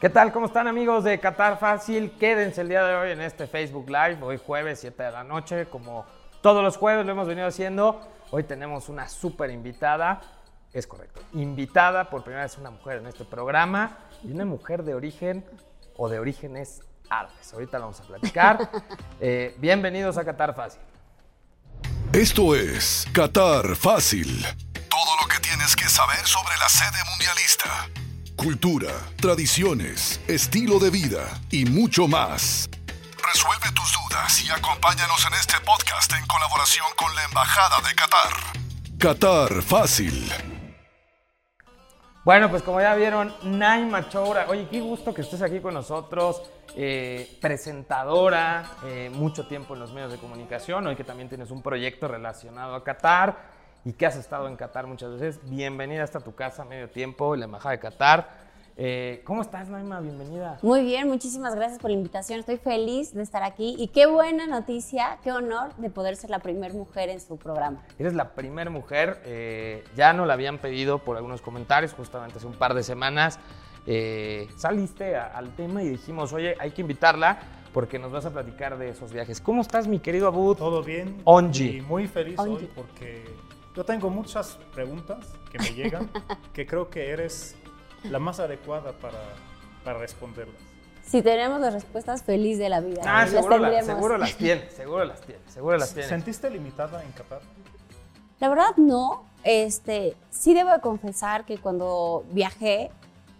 ¿Qué tal? ¿Cómo están amigos de Qatar Fácil? Quédense el día de hoy en este Facebook Live, hoy jueves 7 de la noche, como todos los jueves lo hemos venido haciendo. Hoy tenemos una súper invitada, es correcto, invitada por primera vez una mujer en este programa y una mujer de origen o de orígenes árabes. Ahorita lo vamos a platicar. Eh, bienvenidos a Qatar Fácil. Esto es Qatar Fácil. Todo lo que tienes que saber sobre la sede mundialista. Cultura, tradiciones, estilo de vida y mucho más. Resuelve tus dudas y acompáñanos en este podcast en colaboración con la Embajada de Qatar. Qatar Fácil. Bueno, pues como ya vieron, Naima Choura. Oye, qué gusto que estés aquí con nosotros. eh, presentadora, eh, mucho tiempo en los medios de comunicación. Hoy que también tienes un proyecto relacionado a Qatar y que has estado en Qatar muchas veces. Bienvenida hasta tu casa, medio tiempo, en la Embajada de Qatar. Eh, ¿Cómo estás, Naima? Bienvenida. Muy bien, muchísimas gracias por la invitación. Estoy feliz de estar aquí y qué buena noticia, qué honor de poder ser la primera mujer en su programa. Eres la primera mujer, eh, ya no la habían pedido por algunos comentarios, justamente hace un par de semanas. eh, saliste a- al tema y dijimos, oye, hay que invitarla porque nos vas a platicar de esos viajes. ¿Cómo estás, mi querido Abud? Todo bien. Onji. Y muy feliz Onji. hoy porque yo tengo muchas preguntas que me llegan que creo que eres la más adecuada para, para responderlas. Si tenemos las respuestas, feliz de la vida. Ah, Las seguro, la- tendremos. seguro las tienes, seguro las tienes, seguro las tienes. ¿Sentiste limitada en Qatar? La verdad no. Este, sí debo de confesar que cuando viajé,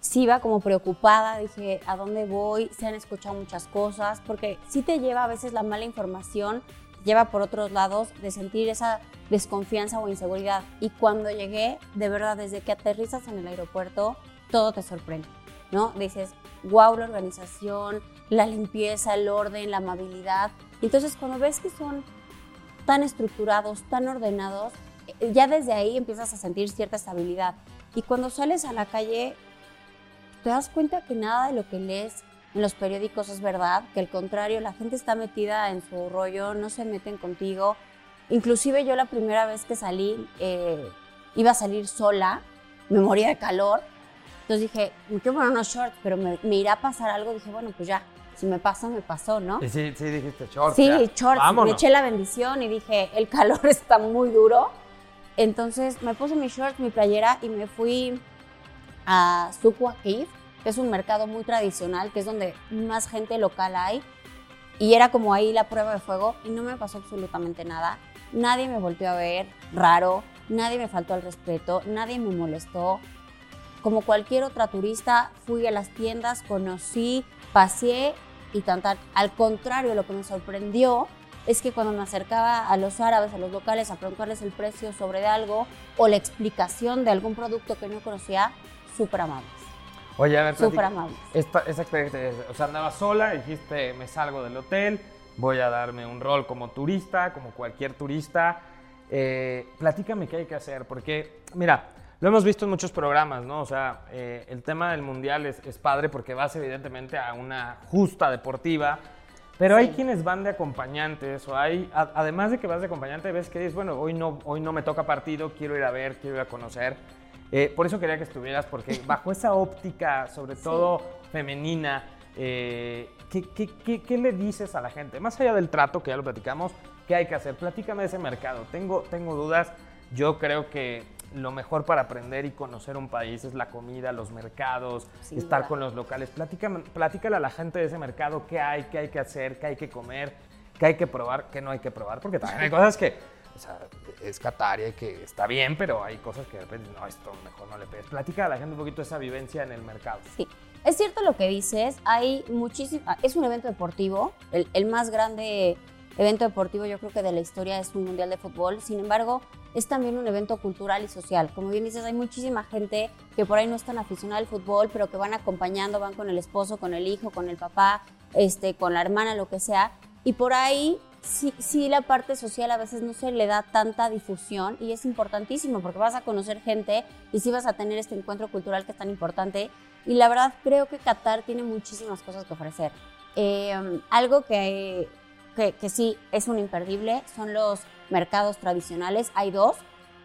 sí iba como preocupada. Dije, ¿a dónde voy? Se han escuchado muchas cosas, porque sí te lleva a veces la mala información, lleva por otros lados de sentir esa desconfianza o inseguridad. Y cuando llegué, de verdad, desde que aterrizas en el aeropuerto, todo te sorprende, ¿no? Dices, wow, la organización, la limpieza, el orden, la amabilidad. Entonces, cuando ves que son tan estructurados, tan ordenados, eh, ya desde ahí empiezas a sentir cierta estabilidad. Y cuando sales a la calle, te das cuenta que nada de lo que lees en los periódicos es verdad, que al contrario, la gente está metida en su rollo, no se meten contigo. Inclusive yo la primera vez que salí, eh, iba a salir sola, me moría de calor. Entonces dije, me quiero poner unos shorts, pero me, me irá a pasar algo. Dije, bueno, pues ya, si me pasa, me pasó, ¿no? Y sí, sí dijiste short. Sí, ya. shorts. Vámonos. Me eché la bendición y dije, el calor está muy duro. Entonces me puse mis shorts, mi playera y me fui a Souq Waqif, es un mercado muy tradicional, que es donde más gente local hay. Y era como ahí la prueba de fuego y no me pasó absolutamente nada. Nadie me volteó a ver raro, nadie me faltó al respeto, nadie me molestó. Como cualquier otra turista, fui a las tiendas, conocí, paseé y tan, tan. Al contrario, lo que me sorprendió es que cuando me acercaba a los árabes, a los locales, a preguntarles el precio sobre algo o la explicación de algún producto que no conocía, súper amables. Oye, a ver, Súper amables. Esta, esa experiencia, o sea, andabas sola, dijiste, me salgo del hotel, voy a darme un rol como turista, como cualquier turista. Eh, platícame qué hay que hacer, porque, mira, lo hemos visto en muchos programas, ¿no? O sea, eh, el tema del mundial es, es padre porque vas evidentemente a una justa deportiva, pero hay Sí. quienes van de acompañantes, o hay, a- además de que vas de acompañante, ves que dices, bueno, hoy no, hoy no me toca partido, quiero ir a ver, quiero ir a conocer. Eh, por eso quería que estuvieras, porque bajo esa óptica, sobre todo femenina, eh, ¿qué, qué- qué- qué le dices a la gente? Más allá del trato, que ya lo platicamos, ¿qué hay que hacer? Platícame de ese mercado. Tengo, tengo dudas. Yo creo que lo mejor para aprender y conocer un país es la comida, los mercados, Sin estar duda. con los locales. Platícame, platícale a la gente de ese mercado qué hay, qué hay que hacer, qué hay que comer, qué hay que probar, qué no hay que probar, porque también hay cosas que, o sea, es Qatar y hay que está bien, pero hay cosas que de repente, no, esto mejor no le pegues. Platica a la gente un poquito esa vivencia en el mercado. Sí, es cierto lo que dices, hay muchísimo, es un evento deportivo, el, el más grande evento deportivo yo creo que de la historia es un mundial de fútbol, sin embargo es también un evento cultural y social, como bien dices hay muchísima gente que por ahí no es tan aficionada al fútbol, pero que van acompañando, van con el esposo, con el hijo, con el papá, este, con la hermana, lo que sea, y por ahí sí, la parte social a veces no se le da tanta difusión y es importantísimo porque vas a conocer gente y sí vas a tener este encuentro cultural que es tan importante y la verdad creo que Qatar tiene muchísimas cosas que ofrecer. Eh, algo que, que, sí es un imperdible son los mercados tradicionales. Hay dos.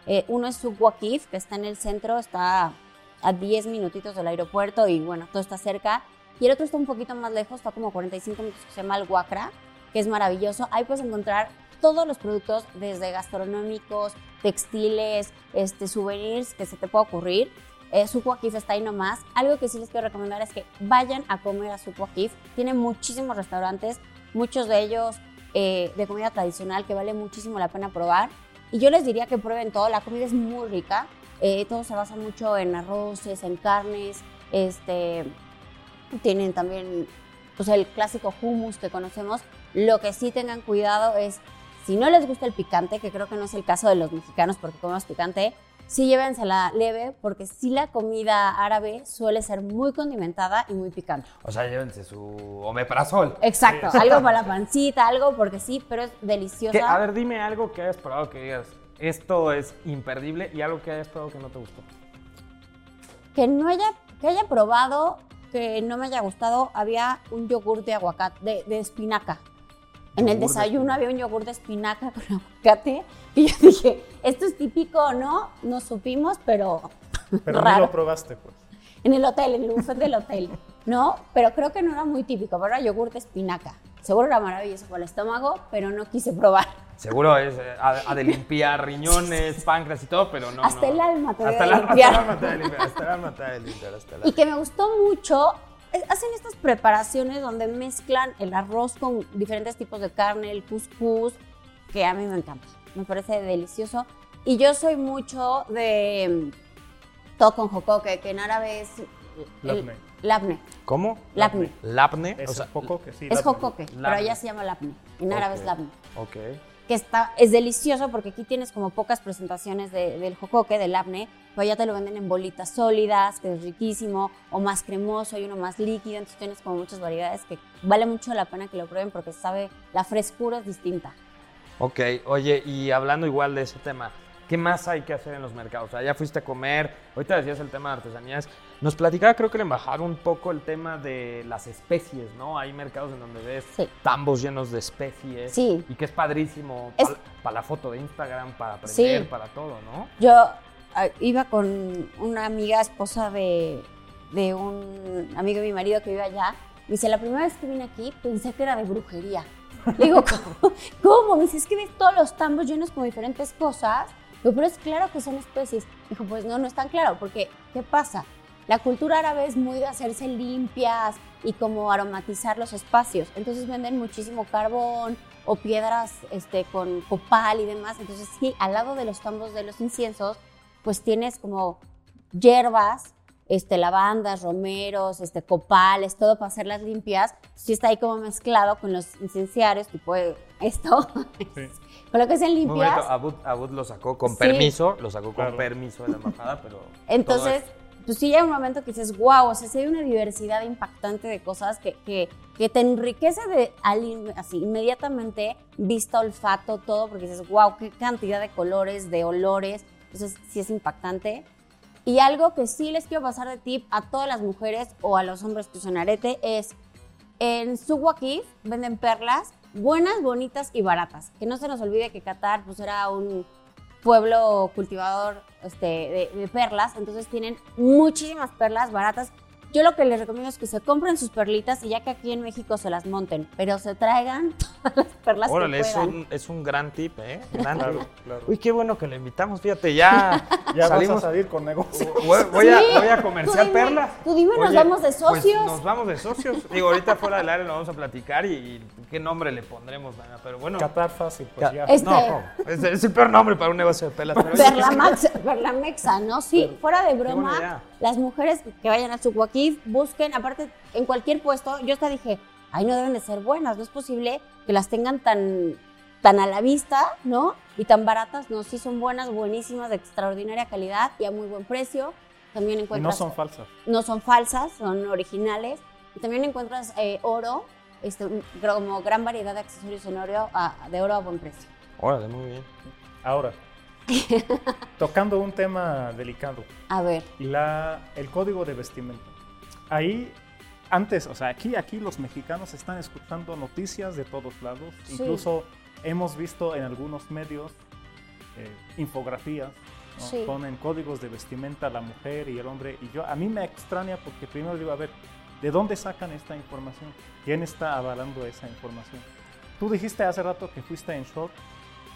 Eh, uno es Souq Waqif, que está en el centro, está a 10 minutitos del aeropuerto y bueno, todo está cerca. Y el otro está un poquito más lejos, está como 45 minutos, que se llama El Huacra, que es maravilloso. Ahí puedes encontrar todos los productos, desde gastronómicos, textiles, este, souvenirs que se te pueda ocurrir. Eh, Sucuakif está ahí nomás. Algo que sí les quiero recomendar es que vayan a comer a Sucuakif. Tiene muchísimos restaurantes, muchos de ellos eh, de comida tradicional que vale muchísimo la pena probar. Y yo les diría que prueben todo. La comida es muy rica. Eh, todo se basa mucho en arroces, en carnes. Este, tienen también pues, el clásico hummus que conocemos. Lo que sí tengan cuidado es, si no les gusta el picante, que creo que no es el caso de los mexicanos porque comemos picante, sí llévensela leve porque sí la comida árabe suele ser muy condimentada y muy picante. O sea, llévense su omeprazol. Exacto, algo para la pancita, algo porque sí, pero es deliciosa. ¿Qué? A ver, dime algo que hayas probado que digas, esto es imperdible y algo que hayas probado que no te gustó. Que no haya, que haya probado, que no me haya gustado, había un yogur de aguacate, de, de espinaca. En el Yogur de desayuno había un yogur de espinaca con aguacate y yo dije, esto es típico o no, no supimos, pero, Pero no raro. lo probaste, pues. En el hotel, en el buffet del hotel, ¿no? Pero creo que no era muy típico, pero era yogur de espinaca. Seguro era maravilloso para el estómago, pero no quise probar. Seguro es, eh, ha, ha de limpiar riñones, páncreas y todo, pero no. Hasta no. el alma te hasta debe el, alma- limpiar. Hasta el alma te debe limpiar. Hasta el alma te debe limpiar. Hasta el Y que me gustó mucho, hacen estas preparaciones donde mezclan el arroz con diferentes tipos de carne, el couscous, que a mí me encanta. Me parece delicioso. Y yo soy mucho de mm, todo con jocoque, que en árabe es... el- Labne. labne. ¿Cómo? Labne. Lapne. Es o sea, poco que sí. Es labne. jocoque, pero labne. allá se llama labne. En árabe es labne. Ok. Es delicioso porque aquí tienes como pocas presentaciones de- del jocoque, del apne, pero ya te lo venden en bolitas sólidas, que es riquísimo, o más cremoso y uno más líquido, entonces tienes como muchas variedades que vale mucho la pena que lo prueben porque sabe, la frescura es distinta. Ok, oye, y hablando igual de ese tema, ¿qué más hay que hacer en los mercados? O sea, ya fuiste a comer, ahorita decías el tema de artesanías. Nos platicaba, creo que el embajador, un poco el tema de las especies, ¿no? Hay mercados en donde ves Sí. tambos llenos de especies. Sí. Y que es padrísimo Es- para la foto de Instagram, para aprender, Sí. para todo, ¿no? Yo ah, iba con una amiga esposa de, de un amigo de mi marido que vive allá. Me dice, la primera vez que vine aquí pensé que era de brujería. Le digo, ¿cómo? ¿Cómo? Me dice, es que ves todos los tambos llenos con diferentes cosas. Digo, pero es claro que son especies. Dijo, pues no, no es tan claro, porque ¿qué pasa? La cultura árabe es muy de hacerse limpias y como aromatizar los espacios. Entonces venden muchísimo carbón o piedras este, con copal y demás. Entonces sí, al lado de los tambos de los inciensos, pues tienes como hierbas, este, lavandas, romeros, este, copales, todo para hacerlas limpias. Sí está ahí como mezclado con los incenciarios, tipo esto, Sí. con lo que hacen limpias. Abud, Abud lo sacó con Sí. permiso, lo sacó con Claro. permiso de la embajada, pero. todo Entonces, es- pues sí llega un momento que dices, wow, o sea, sí hay una diversidad impactante de cosas que, que, que te enriquece de, así, inmediatamente, vista, olfato, todo, porque dices, wow, qué cantidad de colores, de olores, entonces sí es impactante. Y algo que sí les quiero pasar de tip a todas las mujeres o a los hombres que usan arete es, en Suwakif venden perlas buenas, bonitas y baratas. Que no se nos olvide que Qatar pues era un pueblo cultivador este, de, de perlas, entonces tienen muchísimas perlas baratas. Yo lo que les recomiendo es que se compren sus perlitas y ya que aquí en México se las monten, pero se traigan todas las perlas Órale, que es un, es un gran tip, ¿eh? Gran tip. Claro, claro. Uy, qué bueno que lo invitamos, fíjate, ya, Ya salimos. vas a salir con negocio. Voy, voy a, Sí, voy a tú dime, perlas. tú dime, nos vamos de pues, socios. nos vamos de socios. Digo, ahorita fuera del área lo vamos a platicar y, y qué nombre le pondremos, Dana, pero bueno. Qatar fácil, pues ya. Este- No, es, es el peor nombre para un negocio de pelas. pero- Perlamax, Perlamexa, ¿no? Sí, fuera de buena broma, idea. Las mujeres que vayan a Sucuaquif busquen, aparte, en cualquier puesto, yo hasta dije, ay, no deben de ser buenas, no es posible que las tengan tan, tan a la vista, ¿no? Y tan baratas, no, sí son buenas, buenísimas, de extraordinaria calidad y a muy buen precio. También Y no encuentras, son falsas. no son falsas, son originales. Y también encuentras eh, oro, este, como gran variedad de accesorios en oro, a- de oro a buen precio. Órale, muy bien. Ahora, tocando un tema delicado, A ver, la, el código de vestimenta. Ahí, antes, o sea, aquí, aquí los mexicanos están escuchando noticias de todos lados. Sí. Incluso hemos visto en algunos medios eh, infografías ¿no? Sí. Ponen códigos de vestimenta la mujer y el hombre. Y yo, a mí me extraña porque primero digo, a ver, ¿de dónde sacan esta información? ¿Quién está avalando esa información? Tú dijiste hace rato que fuiste en short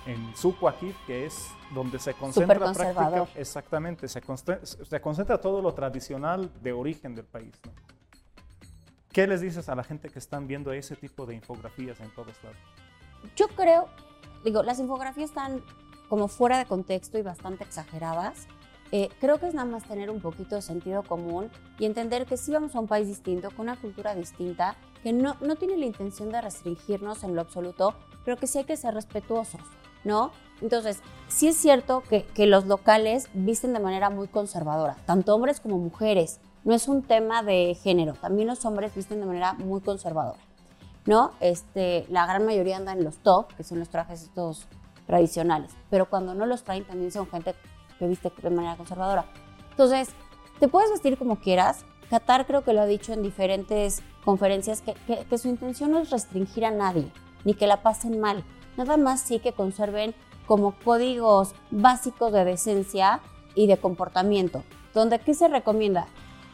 en aquí, que es donde se concentra práctica, exactamente, se, constre- se concentra todo lo tradicional de origen del país. ¿no? ¿Qué les dices a la gente que están viendo ese tipo de infografías en todos lados? Yo creo, digo, las infografías están como fuera de contexto y bastante exageradas. Eh, creo que es nada más tener un poquito de sentido común y entender que sí vamos a un país distinto, con una cultura distinta, que no, no tiene la intención de restringirnos en lo absoluto, pero que sí hay que ser respetuosos, ¿no? Entonces, sí es cierto que, los locales visten de manera muy conservadora, tanto hombres como mujeres. No es un tema de género, también los hombres visten de manera muy conservadora. ¿no? Este, la gran mayoría andan en los top, que son los trajes estos tradicionales, pero cuando no los traen también son gente que viste de manera conservadora. Entonces, te puedes vestir como quieras. Qatar creo que lo ha dicho en diferentes conferencias que- que su intención no es restringir a nadie, ni que la pasen mal. Nada más sí que conserven como códigos básicos de decencia y de comportamiento. Donde, ¿qué se recomienda?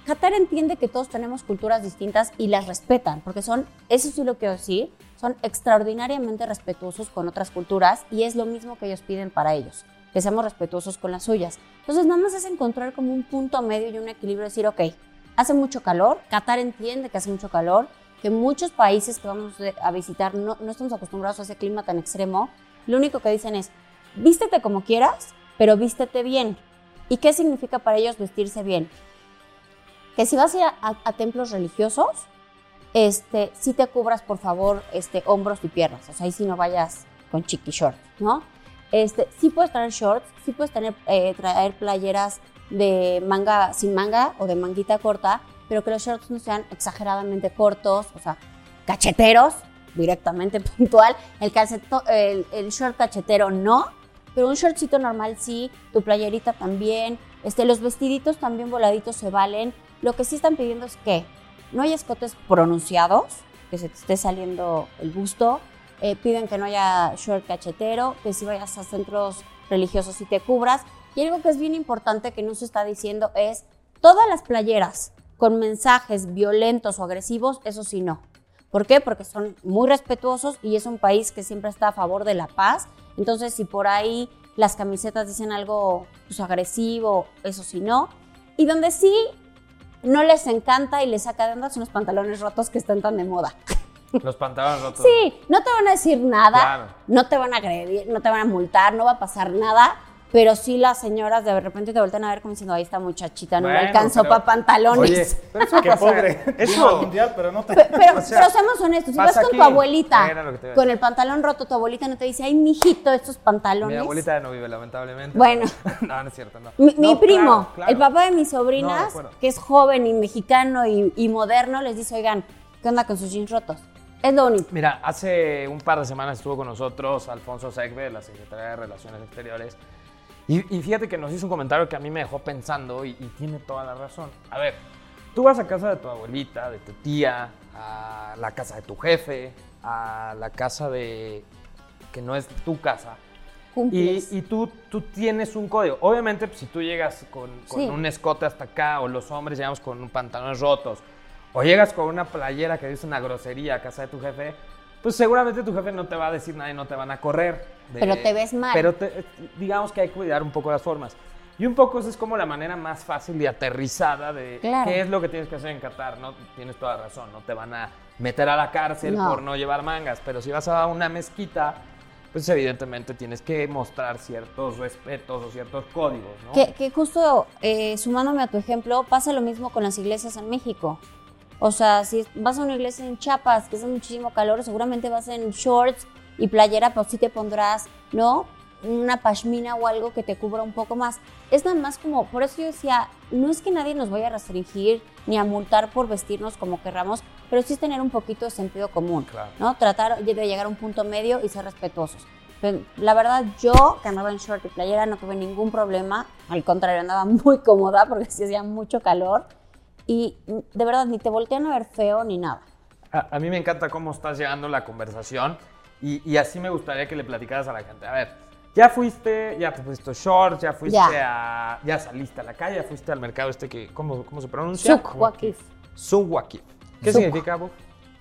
Qatar entiende que todos tenemos culturas distintas y las respetan, porque son, eso sí lo quiero decir, son extraordinariamente respetuosos con otras culturas y es lo mismo que ellos piden para ellos, que seamos respetuosos con las suyas. Entonces, nada más es encontrar como un punto medio y un equilibrio, decir, ok, hace mucho calor, Qatar entiende que hace mucho calor, que muchos países que vamos a visitar no, no estamos acostumbrados a ese clima tan extremo, lo único que dicen es, vístete como quieras, pero vístete bien. ¿Y qué significa para ellos vestirse bien? que si vas a a, a- templos religiosos, este, sí te cubras, por favor, este, hombros y piernas. O sea, ahí sí no vayas con chiqui short, ¿no? Este, sí puedes traer shorts, sí puedes tener, eh, traer playeras de manga sin manga o de manguita corta, pero que los shorts no sean exageradamente cortos, o sea, cacheteros, directamente puntual. El, calceto, el, el short cachetero no, pero un shortcito normal sí, tu playerita también, este, los vestiditos también voladitos se valen. Lo que sí están pidiendo es que no haya escotes pronunciados, que se te esté saliendo el busto. Eh, piden que no haya short cachetero, que si vayas a centros religiosos y te cubras. Y algo que es bien importante que no se está diciendo es todas las playeras con mensajes violentos o agresivos, eso sí no. ¿Por qué? Porque son muy respetuosos y es un país que siempre está a favor de la paz. Entonces, si por ahí las camisetas dicen algo pues, agresivo, eso sí no. Y donde sí no les encanta y les saca de onda son los pantalones rotos que están tan de moda. Los pantalones rotos. Sí, no te van a decir nada, Claro. no te van a agredir, no te van a multar, no va a pasar nada, pero sí las señoras de repente te voltean a ver como diciendo, ahí esta muchachita no Bueno, le alcanzó para pantalones. Oye, pero eso Qué pobre. Eso, mundial, pero no te... Pe- Pero, O sea, pero seamos honestos, si vas con aquí. tu abuelita con el pantalón roto, tu abuelita no te dice, ay, mijito, estos pantalones. mi abuelita no vive, lamentablemente. Bueno. no, no es cierto, no. Mi, mi No, primo, claro, claro. el papá de mis No, de sobrinas, acuerdo. que es joven y mexicano y, y moderno, les dice, oigan, ¿qué onda con sus jeans rotos? Es lo único. Mira, hace un par de semanas estuvo con nosotros Alfonso Segbe, de la Secretaría de Relaciones Exteriores. Y, y fíjate que nos hizo un comentario que a mí me dejó pensando y, y tiene toda la razón. A ver, tú vas a casa de tu abuelita, de tu tía, a la casa de tu jefe, a la casa de... que no es tu casa. Y, y tú, tú tienes un código. Obviamente, pues, si tú llegas con, con Sí. un escote hasta acá, o los hombres llegamos con pantalones rotos, o llegas con una playera que dice una grosería a casa de tu jefe, pues seguramente tu jefe no te va a decir nada y no te van a correr. de- Pero te ves mal. Pero te- digamos que hay que cuidar un poco las formas. Y un poco esa es como la manera más fácil y aterrizada de Claro. qué es lo que tienes que hacer en Qatar. No tienes toda razón, no te van a meter a la cárcel No. por no llevar mangas, pero si vas a una mezquita, pues evidentemente tienes que mostrar ciertos respetos o ciertos códigos, ¿no? Que, que justo eh, sumándome a tu ejemplo, pasa lo mismo con las iglesias en México. O sea, si vas a una iglesia en Chiapas, que hace muchísimo calor, seguramente vas en shorts y playera, pues sí te pondrás, ¿no? Una pashmina o algo que te cubra un poco más. Es nada más como, por eso yo decía, no es que nadie nos vaya a restringir ni a multar por vestirnos como querramos, pero sí es tener un poquito de sentido común, Claro. ¿no? Tratar de llegar a un punto medio y ser respetuosos. Pero la verdad, yo que andaba en short y playera no tuve ningún problema. Al contrario, andaba muy cómoda porque sí hacía mucho calor. Y de verdad, ni te voltean a ver feo ni nada. A, a mí me encanta cómo estás llevando la conversación y, y así me gustaría que le platicaras a la gente. A ver, Ya fuiste, ya te pusiste shorts, ya fuiste Ya. a. Ya saliste a la calle, ya fuiste al mercado este que. ¿Cómo, cómo se pronuncia? Suk Wakif. Suk Wakif. ¿Qué Suk. significa, Buf?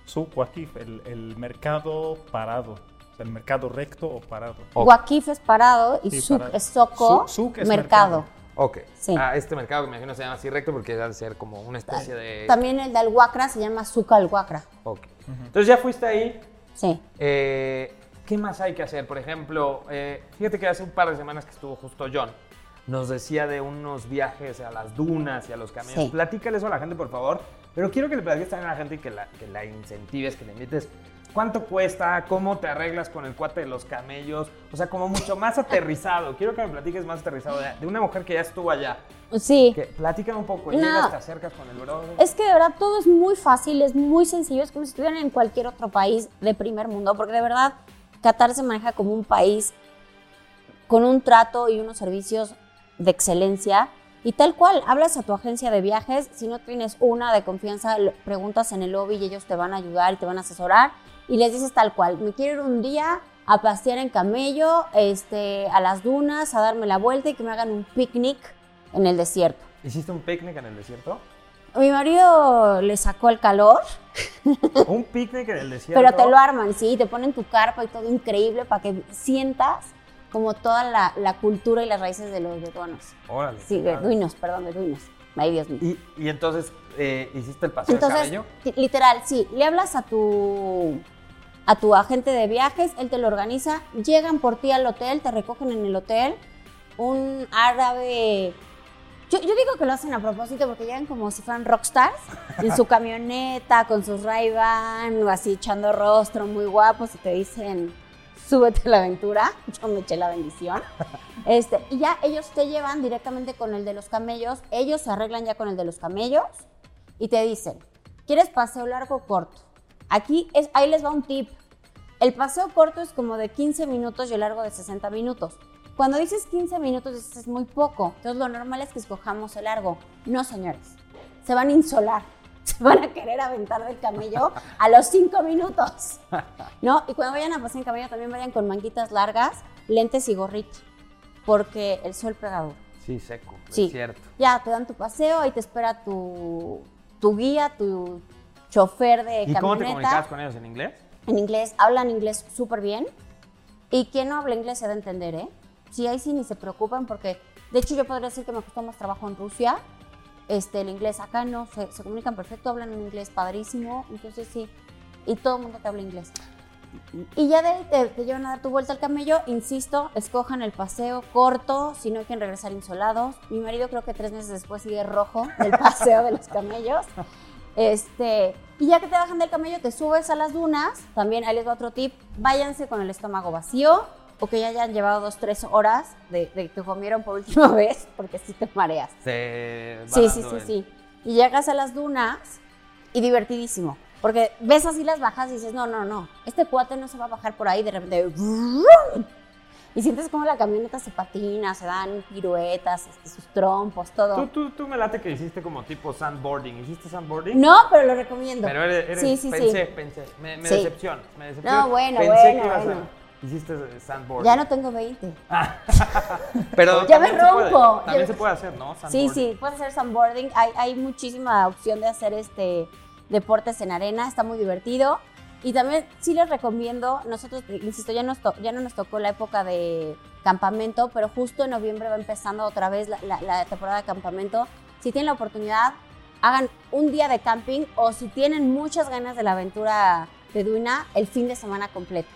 Su Wakif, el, el mercado parado, o sea, el mercado recto o parado. Wakif es parado y Sí, Suk parado. es soco, Su- Suk es mercado. mercado. Ok. Sí. Ah, este mercado que me imagino se llama así recto porque debe ser como una especie de. También el del Huacra se llama Suk al Huacra. Ok. Entonces ya fuiste ahí. Sí. Eh, ¿Qué más hay que hacer? Por ejemplo, eh, fíjate que hace un par de semanas que estuvo justo John, nos decía de unos viajes a las dunas y a los caminos. Sí. Platícale eso a la gente, por favor. Pero quiero que le platiques también a la gente y que la, que la incentives, que le invites. ¿Cuánto cuesta? ¿Cómo te arreglas con el cuate de los camellos? O sea, como mucho más aterrizado. Quiero que me platiques más aterrizado de, una mujer que ya estuvo allá. Sí. Que platícame un poco. No. Llegas, te acercas con el bro. Es que de verdad todo es muy fácil, es muy sencillo, es como si estuvieran en cualquier otro país de primer mundo, porque de verdad Qatar se maneja como un país con un trato y unos servicios de excelencia. Y tal cual, hablas a tu agencia de viajes, si no tienes una de confianza, preguntas en el lobby y ellos te van a ayudar y te van a asesorar y les dices tal cual, me quiero ir un día a pasear en camello, este, a las dunas, a darme la vuelta y que me hagan un picnic en el desierto. ¿Hiciste un picnic en el desierto? Mi marido le sacó el calor, un picnic en el desierto. pero te lo arman, sí, te ponen tu carpa y todo increíble para que sientas como toda la, la cultura y las raíces de los beduanos. Órale. Sí, beduinos, perdón, beduinos. Ay, Dios mío. Y, y entonces eh, hiciste el paseo de Entonces, cabello. ti- literal, sí, le hablas a tu a tu agente de viajes, él te lo organiza, llegan por ti al hotel, te recogen en el hotel, un árabe yo, yo digo que lo hacen a propósito porque llegan como si fueran rockstars en su camioneta con sus Ray-Ban así echando rostro muy guapos y te dicen súbete a la aventura. Yo me eché la bendición. Este, y ya ellos te llevan directamente con el de los camellos. Ellos se arreglan ya con el de los camellos y te dicen, ¿quieres paseo largo o corto? Aquí es, ahí les va un tip. El paseo corto es como de 15 minutos y el largo de 60 minutos. Cuando dices 15 minutos dices es muy poco. Entonces lo normal es que escojamos el largo. No, señores. Se van a insolar. Se van a querer aventar del camello a los 5 minutos. ¿No? Y cuando vayan a pasear en camello también vayan con manguitas largas, lentes y gorrito. Porque el sol pega duro. Sí, seco. Sí. Es cierto. Ya te dan tu paseo, ahí te espera tu, tu guía, tu chofer de ¿Y camioneta. cómo te comunicabas con ellos en inglés? En inglés, hablan inglés súper bien. Y quien no habla inglés se da a entender, ¿eh? Sí, ahí sí ni se preocupan porque, de hecho, yo podría decir que me costó más trabajo en Rusia. Este, el inglés acá no, se, se comunican perfecto, hablan un inglés padrísimo, entonces sí. Y todo el mundo te habla inglés. Y ya de ahí te, te llevan a dar tu vuelta al camello, insisto, escojan el paseo corto, si no quieren regresar insolados. Mi marido creo que tres meses después sigue rojo del paseo de los camellos. Este, y ya que te bajan del camello, te subes a las dunas. También ahí les va otro tip: váyanse con el estómago vacío o que ya hayan llevado dos, tres horas de, de que comieron por última vez, porque si te mareas. Sí, sí, sí, sí. Y llegas a las dunas y divertidísimo. Porque ves así las bajas y dices, no, no, no, este cuate no se va a bajar por ahí de repente. Y sientes como la camioneta se patina, se dan piruetas, este, sus trompos, todo. Tú, tú, tú me late que hiciste como tipo sandboarding. ¿Hiciste sandboarding? No, pero lo recomiendo. Pero eres, eres- sí, sí, pensé, sí. pensé. Me, me Sí. decepciona, me decepciona. No, bueno, pensé bueno, que ibas bueno. a... Hiciste sandboarding. Ya no tengo 20. Pero Ya me también se puede- rompo. también Ya- se puede hacer, ¿no? Sí, sí, puedes hacer sandboarding. Hay, hay muchísima opción de hacer este deportes en arena, está muy divertido. Y también sí les recomiendo, nosotros, insisto, ya, nos ya no nos tocó la época de campamento, pero justo en noviembre va empezando otra vez la, la- temporada de campamento. Si tienen la oportunidad, hagan un día de camping o si tienen muchas ganas de la aventura beduina, el fin de semana completo.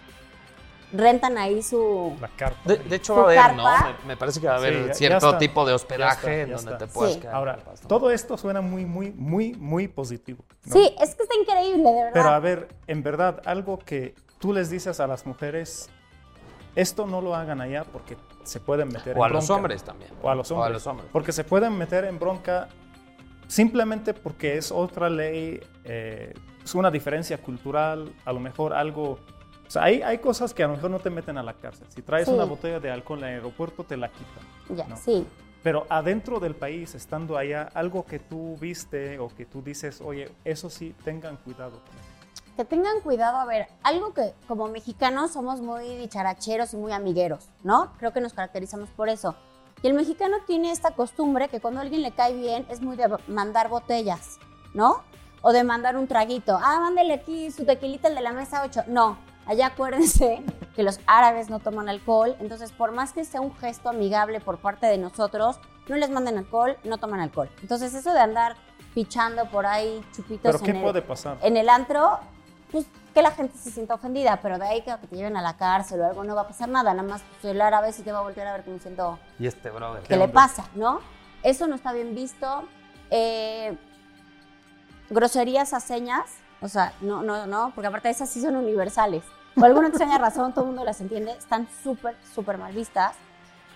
Rentan ahí su... La carpa. De, de hecho va a haber, ¿no? Me, me parece que va a haber ya cierto está. tipo de Ya hospedaje está, en donde está. te puedas Sí. quedar. Ahora, todo esto suena muy, muy, muy, muy positivo. ¿no? Sí, es que está increíble, de verdad. Pero a ver, en verdad, algo que tú les dices a las mujeres, esto no lo hagan allá porque se pueden meter O a en los bronca. hombres también. O a los hombres. O a los hombres. Porque se pueden meter en bronca simplemente porque es otra ley, eh, es una diferencia cultural, a lo mejor algo... O sea, hay, hay cosas que a lo mejor no te meten a la cárcel. Si traes Sí. una botella de alcohol en el aeropuerto, te la quitan. Ya, no. sí. Pero adentro del país, estando allá, algo que tú viste o que tú dices, oye, eso sí, tengan cuidado que tengan cuidado. A ver, algo que como mexicanos somos muy dicharacheros y muy amigueros, ¿no? Creo que nos caracterizamos por eso. Y el mexicano tiene esta costumbre que cuando a alguien le cae bien es muy de mandar botellas, ¿no? O de mandar un traguito. Ah, mándele aquí su tequilita el de la mesa 8. No, allá acuérdense que los árabes no toman alcohol. Entonces, por más que sea un gesto amigable por parte de nosotros, no les manden alcohol, no toman alcohol. Entonces, eso de andar pichando por ahí chupitos ¿Pero qué en, puede el, pasar? en el antro, pues que la gente se sienta ofendida, pero de ahí que te lleven a la cárcel o algo no va a pasar nada, nada más pues, el árabe sí te va a voltear a ver como diciendo, Y este brother. ¿qué le pasa? ¿No? Eso no está bien visto. Eh, groserías a señas, o sea, no, no, no, porque aparte esas sí son universales. Por alguna extraña razón, todo el mundo las entiende, están súper, súper mal vistas.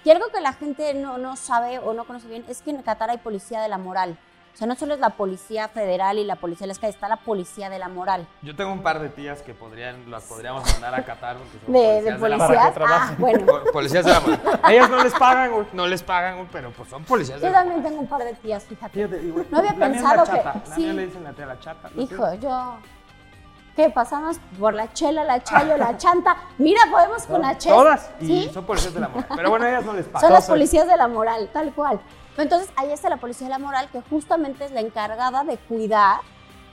Y algo que la gente no, no sabe o no conoce bien es que en Qatar hay policía de la moral. O sea, no solo es la policía federal y la policía de las calles, está la policía de la moral. Yo tengo un par de tías que podrían, las podríamos mandar a Qatar porque son De, de policías de la que trabajen. Ah, bueno. Po- Policías de la moral. Ellas no les pagan, güey, no les pagan, güey, pero pues son policías de Yo la también tengo un par de tías, fíjate. Fíjate, digo, No había la mía es pensado la que- chata. La sí. mía le dicen la tía la chata. Hijo, yo. ¿Qué? Pasamos por la chela, la chayo, la chanta. Mira, podemos con la chela. Todas. Y ¿Sí? son policías de la moral. Pero bueno, ellas no les pagan. Son las policías de la moral, tal cual. Entonces, ahí está la policía de la moral, que justamente es la encargada de cuidar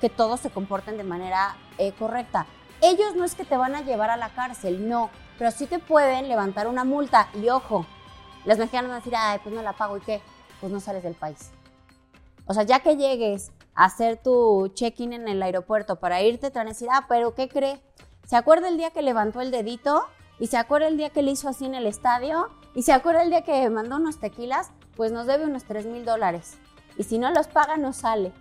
que todos se comporten de manera eh, correcta. Ellos no es que te van a llevar a la cárcel, no, pero sí te pueden levantar una multa. Y ojo, las mexicanas van a decir, ay, pues no la pago, ¿y qué? Pues no sales del país. O sea, ya que llegues hacer tu check-in en el aeropuerto para irte, te van a decir, ah, pero ¿qué cree? ¿Se acuerda el día que levantó el dedito? ¿Y se acuerda el día que le hizo así en el estadio? ¿Y se acuerda el día que mandó unos tequilas? Pues nos debe unos 3 mil dólares. Y si no los paga, no sale.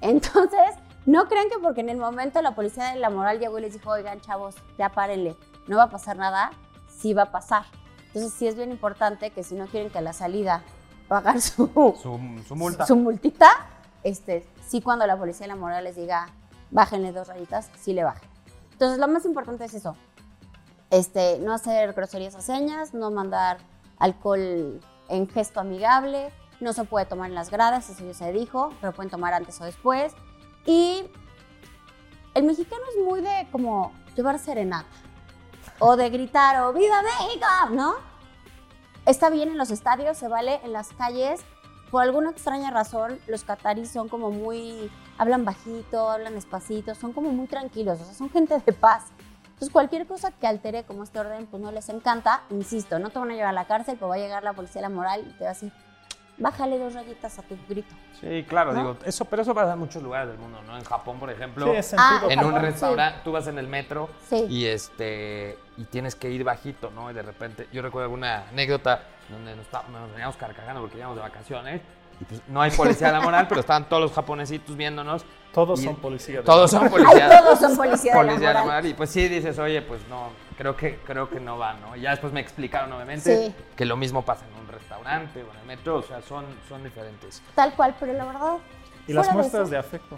Entonces, no crean que porque en el momento la policía de la moral llegó y les dijo, oigan, chavos, ya párenle, no va a pasar nada, sí va a pasar. Entonces, sí es bien importante que si no quieren que a la salida pagar su, Su, su multa. su multita, este, sí cuando la policía de la moral les diga, bájenle dos rayitas, sí le bajen. Entonces, lo más importante es eso. Este, no hacer groserías a señas, no mandar alcohol en gesto amigable, no se puede tomar en las gradas, eso ya se dijo, pero pueden tomar antes o después. Y el mexicano es muy de como llevar serenata o de gritar o ¡Viva México! ¿No? Está bien en los estadios, se vale en las calles. Por alguna extraña razón, los cataríes son como muy. hablan bajito, hablan despacito, son como muy tranquilos, o sea, son gente de paz. Entonces, cualquier cosa que altere como este orden, pues no les encanta. Insisto, no te van a llevar a la cárcel, pero va a llegar la policía de la moral y te va a decir, bájale dos rayitas a tu grito. Sí, claro, ¿No? digo, eso, pero eso pasa en muchos lugares del mundo, ¿no? En Japón, por ejemplo, Sí. Ah, en un Japón, sí. restaurante, tú vas en el metro Sí. y este y tienes que ir bajito, ¿no? Y de repente, yo recuerdo alguna anécdota donde nos, está- nos veníamos carcajando porque íbamos de vacaciones y pues no hay policía de la moral, pero estaban todos los japonesitos viéndonos. Todos Y- son policías. Todos son policías. todos son policía de la policía de la moral. Y pues sí dices, oye, pues no, creo que, creo que no va, ¿no? Y ya después me explicaron, obviamente, Sí. que lo mismo pasa en un restaurante o en el metro, o sea, son, son diferentes. Tal cual, pero la verdad. Y las muestras de afecto,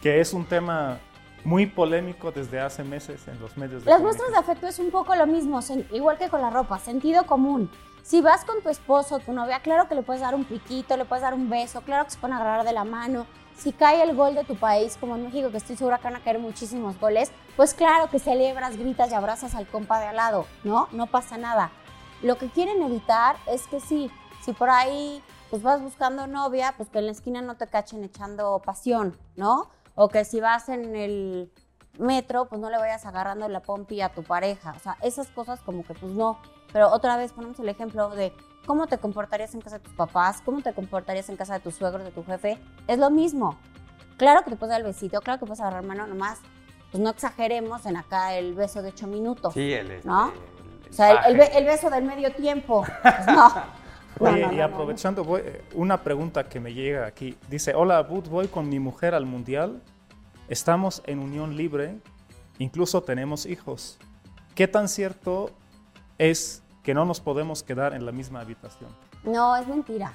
que es un tema muy polémico desde hace meses en los medios de Las muestras de afecto es un poco lo mismo, igual que con la ropa, sentido común. Si vas con tu esposo, tu novia, claro que le puedes dar un piquito, le puedes dar un beso, claro que se pueden agarrar de la mano. Si cae el gol de tu país, como en México, que estoy segura que van a caer muchísimos goles, pues claro que celebras, gritas y abrazas al compa de al lado, ¿no? No pasa nada. Lo que quieren evitar es que sí, si por ahí pues vas buscando novia, pues que en la esquina no te cachen echando pasión, ¿no? O que si vas en el metro, pues no le vayas agarrando la pompi a tu pareja. O sea, esas cosas como que pues no. Pero otra vez ponemos el ejemplo de cómo te comportarías en casa de tus papás, cómo te comportarías en casa de tus suegros, de tu jefe. Es lo mismo. Claro que te puedes dar el besito, claro que puedes agarrar mano nomás. Pues no exageremos en acá el beso de ocho minutos. Sí, el, este, ¿No? el- el O sea, el, el beso del medio tiempo. Pues no. No, Oye, no, y no, no, aprovechando, voy- una pregunta que me llega aquí. Dice, hola, Bud, voy con mi mujer al mundial. Estamos en unión libre, incluso tenemos hijos. ¿Qué tan cierto es que no nos podemos quedar en la misma habitación? no. No, es mentira.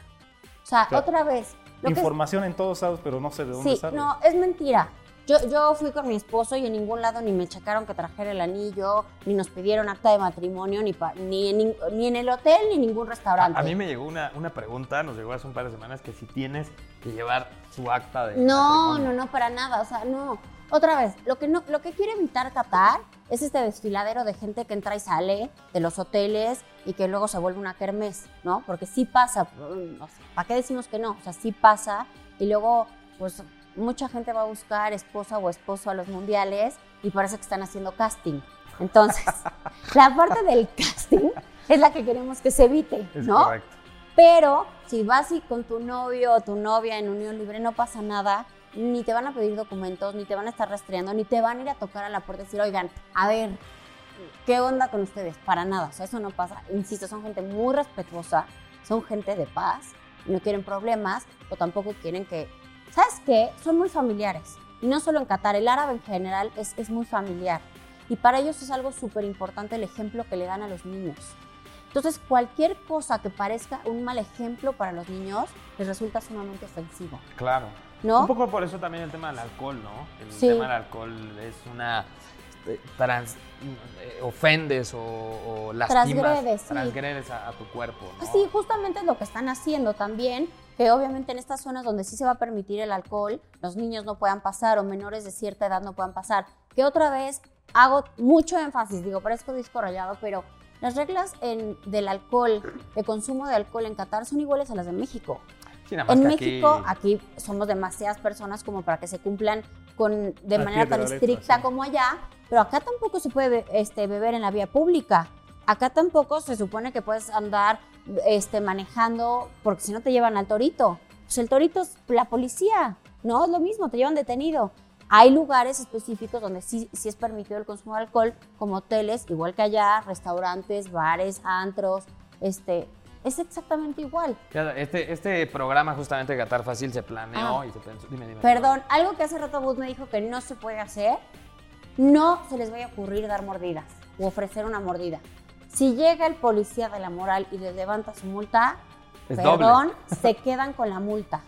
O sea, Claro. otra vez. lo que es- Información en todos lados, pero no sé de dónde Sí, sale. no, es mentira. Yo, yo fui con mi esposo y en ningún lado ni me checaron que trajera el anillo, ni nos pidieron acta de matrimonio, ni, pa- ni, en, nin- ni en el hotel, ni en ningún restaurante. A, a mí me llegó una, una pregunta, nos llegó hace un par de semanas, que si tienes que llevar su acta de No, matrimonio. no, no, para nada. O sea, no. Otra vez, lo que, no, lo que quiere evitar Qatar es este desfiladero de gente que entra y sale de los hoteles y que luego se vuelve una kermés, ¿no? Porque sí pasa, mm, o sea, ¿para qué decimos que no? O sea, sí pasa y luego, pues, mucha gente va a buscar esposa o esposo a los mundiales y parece que están haciendo casting. Entonces, la parte del casting es la que queremos que se evite, Es ¿no? correcto. Pero si vas y con tu novio o tu novia en unión libre no pasa nada, ni te van a pedir documentos, ni te van a estar rastreando, ni te van a ir a tocar a la puerta y decir, oigan, a ver, ¿qué onda con ustedes? Para nada, o sea, eso no pasa. Insisto, son gente muy respetuosa, son gente de paz, no quieren problemas, o tampoco quieren que... ¿Sabes qué? Son muy familiares. Y no solo en Qatar, el árabe en general es, es muy familiar. Y para ellos es algo súper importante el ejemplo que le dan a los niños. Entonces, cualquier cosa que parezca un mal ejemplo para los niños les resulta sumamente ofensivo, Claro. ¿No? Un poco por eso también el tema del alcohol, ¿no? El Sí. tema del alcohol es una... este, trans- eh, ofendes o, o lastimas, Transgredes, sí. transgredes a, a tu cuerpo, ¿no? Sí, justamente es lo que están haciendo también, que obviamente en estas zonas donde sí se va a permitir el alcohol, los niños no puedan pasar o menores de cierta edad no puedan pasar. Que otra vez hago mucho énfasis, digo, parezco disco rayado, pero las reglas en- del alcohol, de consumo de alcohol en Qatar son iguales a las de México. Sí, nada más En que México, aquí somos demasiadas personas como para que se cumplan con, de manera tan estricta sí. como allá, pero acá tampoco se puede este, beber en la vía pública. Acá tampoco se supone que puedes andar este, manejando porque si no te llevan al torito. Pues el torito es la policía, no es lo mismo, te llevan detenido. Hay lugares específicos donde sí, sí es permitido el consumo de alcohol, como hoteles, igual que allá, restaurantes, bares, antros, este, es exactamente igual. Este, este programa justamente de Qatar Fácil se planeó Ah. y se pensó... Dime, dime. Perdón, algo que hace rato Bud me dijo que no se puede hacer, no se les vaya a ocurrir dar mordidas o ofrecer una mordida. Si llega el policía de la moral y les levanta su multa, Es perdón, se quedan con la multa.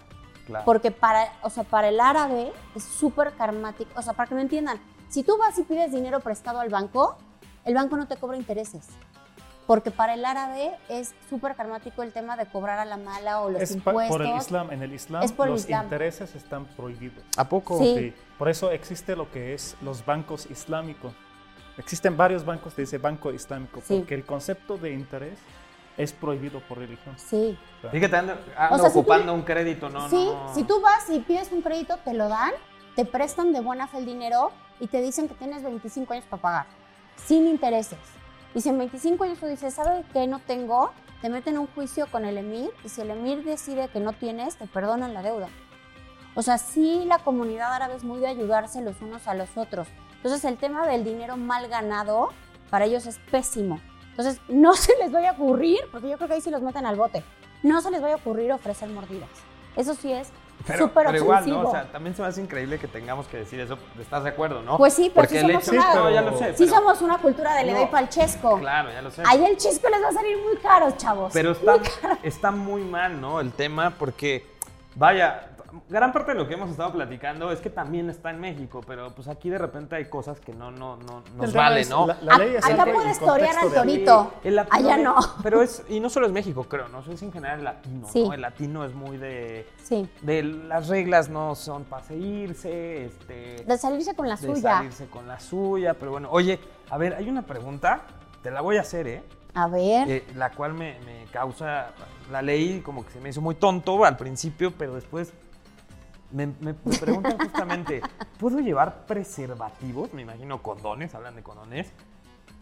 Claro. Porque para, o sea, para el árabe es súper karmático. O sea, para que me entiendan, si tú vas y pides dinero prestado al banco, el banco no te cobra intereses. Porque para el árabe es súper karmático el tema de cobrar a la mala o los Es impuestos. por el Islam. En el Islam el los Islam. intereses están prohibidos. ¿A poco? Sí. Sí, Por eso existe lo que es los bancos islámicos. Existen varios bancos de ese banco islámico, Sí. porque el concepto de interés es prohibido por religión. Sí. O sea, Fíjate, ando, ando O sea, si tú- ocupando un crédito, no, sí, no. si tú vas y pides un crédito, te lo dan, te prestan de buena fe el dinero y te dicen que tienes 25 años para pagar, sin intereses. Y si en 25 años tú dices, ¿sabe qué no tengo? Te meten en un juicio con el emir y si el emir decide que no tienes, te perdonan la deuda. O sea, sí la comunidad árabe es muy de ayudarse los unos a los otros. Entonces el tema del dinero mal ganado para ellos es pésimo. Entonces no se les vaya a ocurrir, porque yo creo que ahí sí los meten al bote, no se les vaya a ocurrir ofrecer mordidas. Eso sí es Pero, súper pero igual. ¿no? O sea, también se me hace increíble que tengamos que decir eso. ¿Estás de acuerdo, no? Pues sí, pero Porque sí el somos hecho... una- Sí, pero ya lo sé. sí pero- somos una cultura de le doy No. pa'l chesco. Claro, ya lo sé. Ahí el chisco les va a salir muy caro, chavos. Pero está, está muy mal, ¿no? El tema, porque, vaya, gran parte de lo que hemos estado platicando es que también está en México, pero pues aquí de repente hay cosas que no, no, no nos vale, ¿no? la- la A- ley es acá puedes torear al de- torito. Allá no. Pero es, y no solo es México, creo, ¿no? Es en general el latino, Sí. ¿no? El latino es muy de, Sí. de las reglas no son para seguirse, este... De salirse con la de suya. salirse con la suya, pero bueno, oye, a ver, hay una pregunta, te la voy a hacer, ¿eh? A ver. Eh, la cual me, me causa, la leí como que se me hizo muy tonto al principio, pero después me, me- preguntan justamente, ¿puedo llevar preservativos? Me imagino condones, hablan de condones,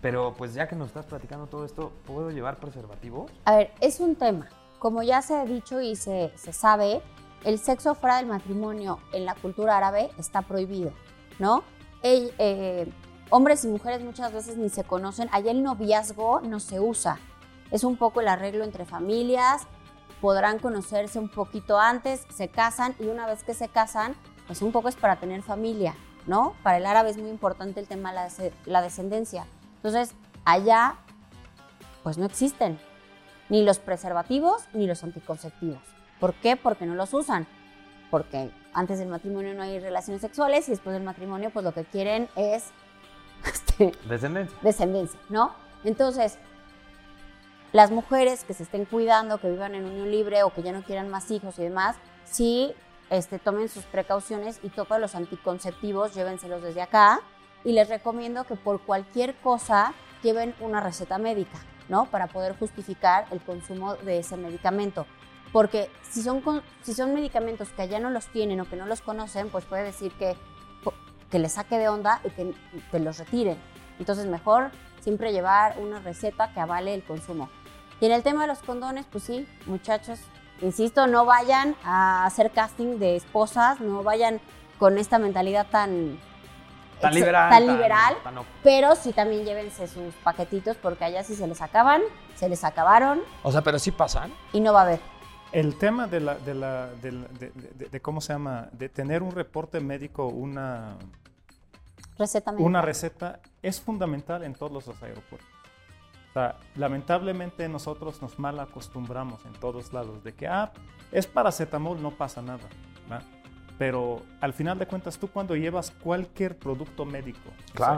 pero pues ya que nos estás platicando todo esto, ¿puedo llevar preservativos? A ver, es un tema. Como ya se ha dicho y se, se sabe, el sexo fuera del matrimonio en la cultura árabe está prohibido, ¿no? El- eh, hombres y mujeres muchas veces ni se conocen. Allá el noviazgo no se usa. Es un poco el arreglo entre familias. Podrán conocerse un poquito antes, se casan y una vez que se casan, pues un poco es para tener familia, ¿no? Para el árabe es muy importante el tema de la, des- la descendencia. Entonces, allá, pues no existen ni los preservativos ni los anticonceptivos. ¿Por qué? Porque no los usan. Porque antes del matrimonio no hay relaciones sexuales y después del matrimonio pues lo que quieren es este, Descendencia. descendencia, ¿no? Entonces, las mujeres que se estén cuidando, que vivan en unión libre o que ya no quieran más hijos y demás, sí este, tomen sus precauciones y todos los anticonceptivos llévenselos desde acá. Y les recomiendo que por cualquier cosa lleven una receta médica, ¿no? Para poder justificar el consumo de ese medicamento. Porque si son, si son medicamentos que allá no los tienen o que no los conocen, pues puede decir que, que les saque de onda y que, que los retiren. Entonces mejor siempre llevar una receta que avale el consumo. Y en el tema de los condones, pues sí, muchachos, insisto, no vayan a hacer casting de esposas, no vayan con esta mentalidad tan tan liberal, liberal pero sí también llévense sus paquetitos porque allá sí se les acaban, se les acabaron. O sea, pero sí pasan. Y no va a haber. El tema de la, de, la, de, cómo se llama, de tener un reporte médico, una receta médica. Una receta es fundamental en todos los aeropuertos lamentablemente nosotros nos mal acostumbramos en todos lados de que, ah, es paracetamol, no pasa nada. Pero al final de cuentas, tú cuando llevas cualquier producto médico,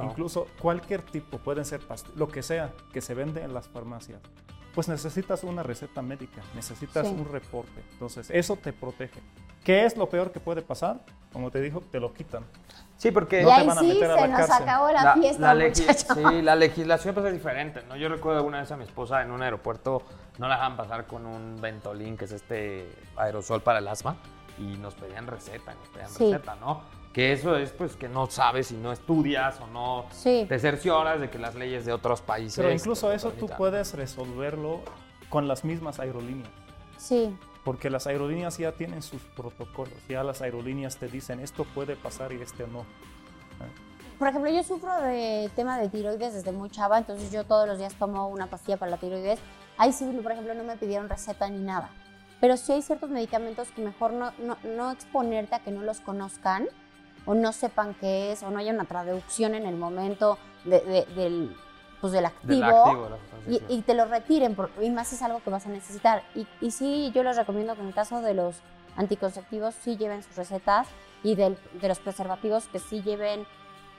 incluso cualquier tipo, pueden ser lo que sea que se vende en las farmacias, pues necesitas una receta médica, necesitas un reporte. Entonces, eso te protege. ¿Qué es lo peor que puede pasar? Como te dijo, te lo quitan. Sí, porque no te van a meter a la se nos acabó la, fiesta, la Sí, la legislación pues es diferente, ¿no? Yo recuerdo alguna vez a mi esposa en un aeropuerto, no la dejaban pasar con un Ventolin, que es este aerosol para el asma, y nos pedían receta, nos pedían receta, ¿no? Que eso es pues que no sabes si no estudias o no te cercioras de que las leyes de otros países... Pero incluso eso tú puedes resolverlo con las mismas aerolíneas. Sí porque las aerolíneas ya tienen sus protocolos, ya las aerolíneas te dicen esto puede pasar y este no. Por ejemplo, yo sufro de tema de tiroides desde muy chava, entonces yo todos los días tomo una pastilla para la tiroides. Ahí sí, por ejemplo, no me pidieron receta ni nada. Pero sí hay ciertos medicamentos que mejor no, no, exponerte a que no los conozcan o no sepan qué es o no haya una traducción en el momento del pues del activo, y, te lo retiren, y más es algo que vas a necesitar. Y, y sí, yo les recomiendo que en el caso de los anticonceptivos sí lleven sus recetas y de los preservativos que sí lleven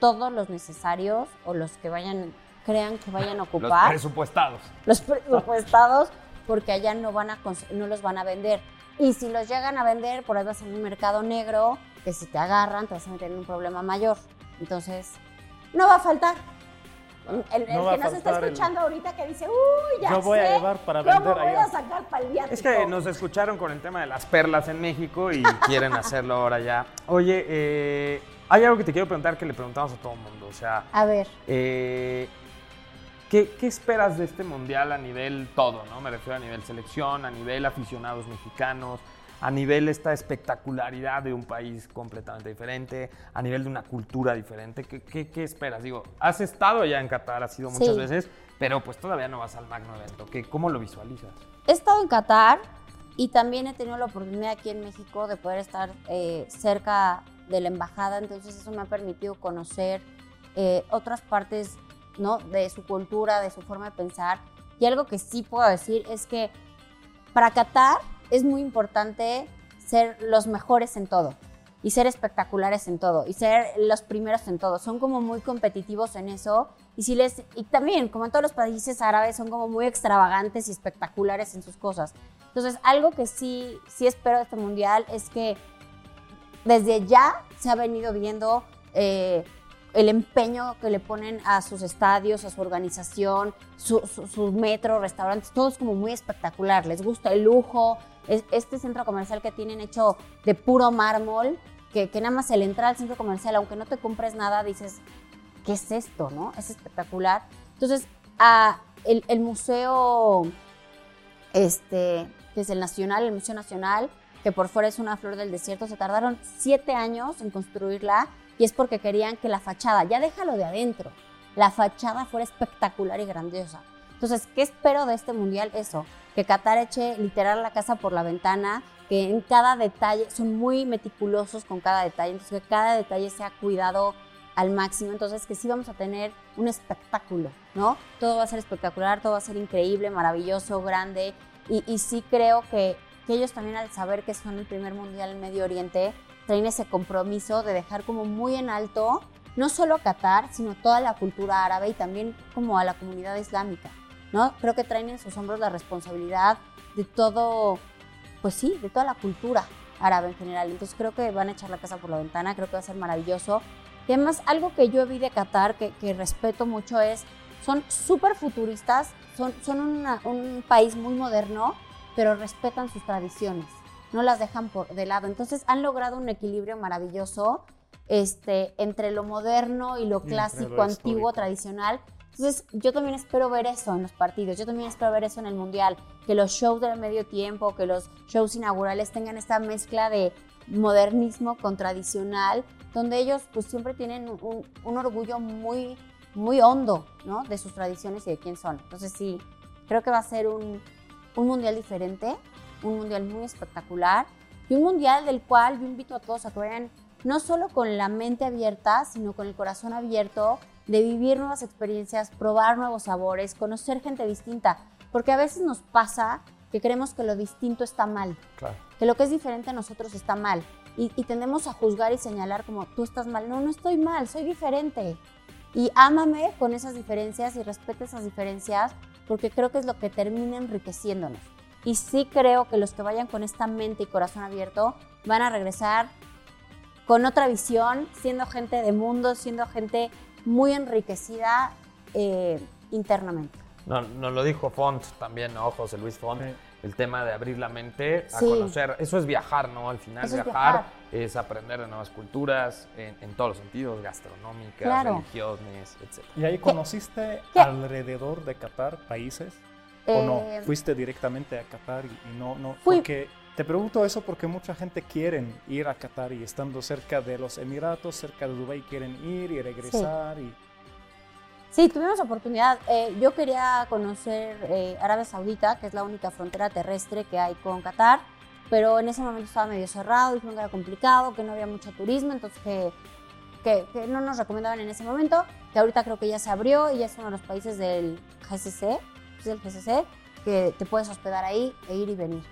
todos los necesarios o los que vayan, crean que vayan a ocupar. Los presupuestados. Los presupuestados, porque allá no, van a, no los van a vender. Y si los llegan a vender, por ahí vas en un mercado negro, que si te agarran te vas a meter en un problema mayor. Entonces, no va a faltar. El, que nos está escuchando ahorita que dice, uy, ya Yo voy a llevar para vender voy a sacar para el Es que nos escucharon con el tema de las perlas en México y quieren hacerlo ahora ya. Oye, eh, hay algo que te quiero preguntar que le preguntamos a todo el mundo. O sea, a ver. Eh, ¿qué, ¿Qué esperas de este mundial a nivel todo, no? Me refiero a nivel selección, a nivel aficionados mexicanos, a nivel esta espectacularidad de un país completamente diferente, a nivel de una cultura diferente. ¿Qué, qué, esperas? Digo, has estado ya en Qatar, has ido muchas veces, pero pues todavía no vas al magno evento. ¿Qué, ¿Cómo lo visualizas? He estado en Qatar y también he tenido la oportunidad aquí en México de poder estar eh, cerca de la embajada, entonces eso me ha permitido conocer eh, otras partes ¿no? de su cultura, de su forma de pensar. Y algo que sí puedo decir es que para Qatar es muy importante ser los mejores en todo y ser espectaculares en todo y ser los primeros en todo. Son como muy competitivos en eso y si les y también como en todos los países árabes son como muy extravagantes y espectaculares en sus cosas. Entonces, algo que sí sí espero de este mundial es que desde ya se ha venido viendo eh, el empeño que le ponen a sus estadios, a su organización, sus su, metro, restaurantes, todo es como muy espectacular. Les gusta el lujo, este centro comercial que tienen hecho de puro mármol, que, que nada más el entrar al centro comercial, aunque no te compres nada, dices, ¿qué es esto? ¿no? Es espectacular. Entonces, el, el, museo, este, que es el Nacional, el Museo Nacional, que por fuera es una flor del desierto, se tardaron siete años en construirla y es porque querían que la fachada, ya déjalo de adentro, la fachada fuera espectacular y grandiosa. Entonces, ¿qué espero de este mundial? Eso, que Qatar eche literal la casa por la ventana, que en cada detalle, son muy meticulosos con cada detalle, entonces que cada detalle sea cuidado al máximo, entonces que sí vamos a tener un espectáculo, ¿no? Todo va a ser espectacular, todo va a ser increíble, maravilloso, grande, y, sí creo que, ellos también al saber que son el primer mundial en Medio Oriente, traen ese compromiso de dejar como muy en alto no solo a Qatar, sino toda la cultura árabe y también como a la comunidad islámica. ¿No? Creo que traen en sus hombros la responsabilidad de todo, pues sí, de toda la cultura árabe en general. Entonces creo que van a echar la casa por la ventana, creo que va a ser maravilloso. Y además algo que yo vi de Qatar, que, que respeto mucho, es, son súper futuristas, son, son una- un país muy moderno, pero respetan sus tradiciones, no las dejan por de lado. Entonces han logrado un equilibrio maravilloso este, entre lo moderno y lo clásico, antiguo, tradicional. Entonces yo también espero ver eso en los partidos, yo también espero ver eso en el Mundial, que los shows del medio tiempo, que los shows inaugurales tengan esta mezcla de modernismo con tradicional, donde ellos pues siempre tienen un, un orgullo muy, muy hondo, ¿no? De sus tradiciones y de quién son. Entonces sí, creo que va a ser un, un mundial diferente, un mundial muy espectacular y un mundial del cual yo invito a todos a que vayan no solo con la mente abierta, sino con el corazón abierto de vivir nuevas experiencias, probar nuevos sabores, conocer gente distinta, porque a veces nos pasa que creemos que lo distinto está mal, Claro. que lo que es diferente a nosotros está mal y, y tendemos a juzgar y señalar como tú estás mal, no, no estoy mal, soy diferente. Y ámame con esas diferencias y respeta esas diferencias porque creo que es lo que termina enriqueciéndonos. Y sí creo que los que vayan con esta mente y corazón abierto van a regresar con otra visión, siendo gente de mundo, siendo gente muy enriquecida eh, internamente. No, nos lo dijo Font también, ¿no? José Luis Font. Sí. El tema de abrir la mente a Sí. conocer. Eso es viajar, ¿no? Al final, Eso es viajar, es aprender de nuevas culturas en, en todos los sentidos, gastronómicas, Claro. religiones, etc. ¿Y ahí conociste qué? alrededor de Qatar países? ¿O no? Eh, ¿Fuiste directamente a Qatar y, y no, no? Fui. Porque te pregunto eso porque mucha gente quiere ir a Qatar y estando cerca de los Emiratos, cerca de Dubái, quieren ir y regresar. Y, Sí, tuvimos oportunidad. Eh, yo quería conocer eh, Arabia Saudita, que es la única frontera terrestre que hay con Qatar, pero en ese momento estaba medio cerrado, dijeron que era complicado, que no había mucho turismo, entonces que, que, no nos recomendaban en ese momento, que ahorita creo que ya se abrió y ya es uno de los países del GCC, es el GCC, que te puedes hospedar ahí e ir y venir.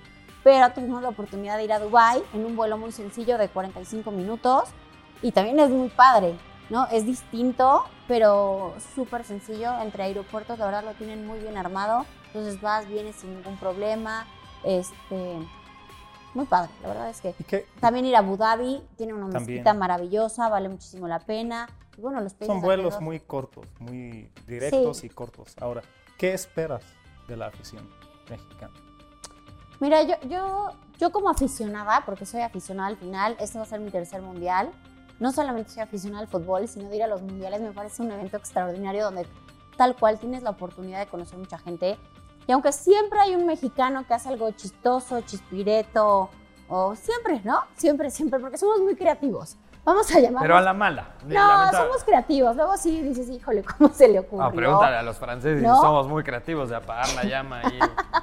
Pero tuvimos la oportunidad de ir a Dubái en un vuelo muy sencillo de 45 minutos y también es muy padre, ¿no? Es distinto, pero súper sencillo entre aeropuertos, la verdad lo tienen muy bien armado, entonces vas, vienes sin ningún problema, este, muy padre, la verdad es que ¿y qué? también ir a Abu Dhabi, tiene una También. mezquita maravillosa, vale muchísimo la pena, y bueno, los Son vuelos alrededor- muy cortos, muy directos Sí. y cortos. Ahora, ¿qué esperas de la afición mexicana? Mira, yo, yo, yo como aficionada, porque soy aficionada al final, este va a ser mi tercer mundial. No solamente soy aficionada al fútbol, sino de ir a los mundiales. Me parece un evento extraordinario donde tal cual tienes la oportunidad de conocer mucha gente. Y aunque siempre hay un mexicano que hace algo chistoso, chispireto, o siempre, ¿no? Siempre, siempre, porque somos muy creativos. Vamos a llamarlos. Pero a la mala. No, somos creativos. Luego sí dices, híjole, ¿cómo se le ocurrió? Ah, pregúntale a los franceses ¿No? somos muy creativos de apagar la llama y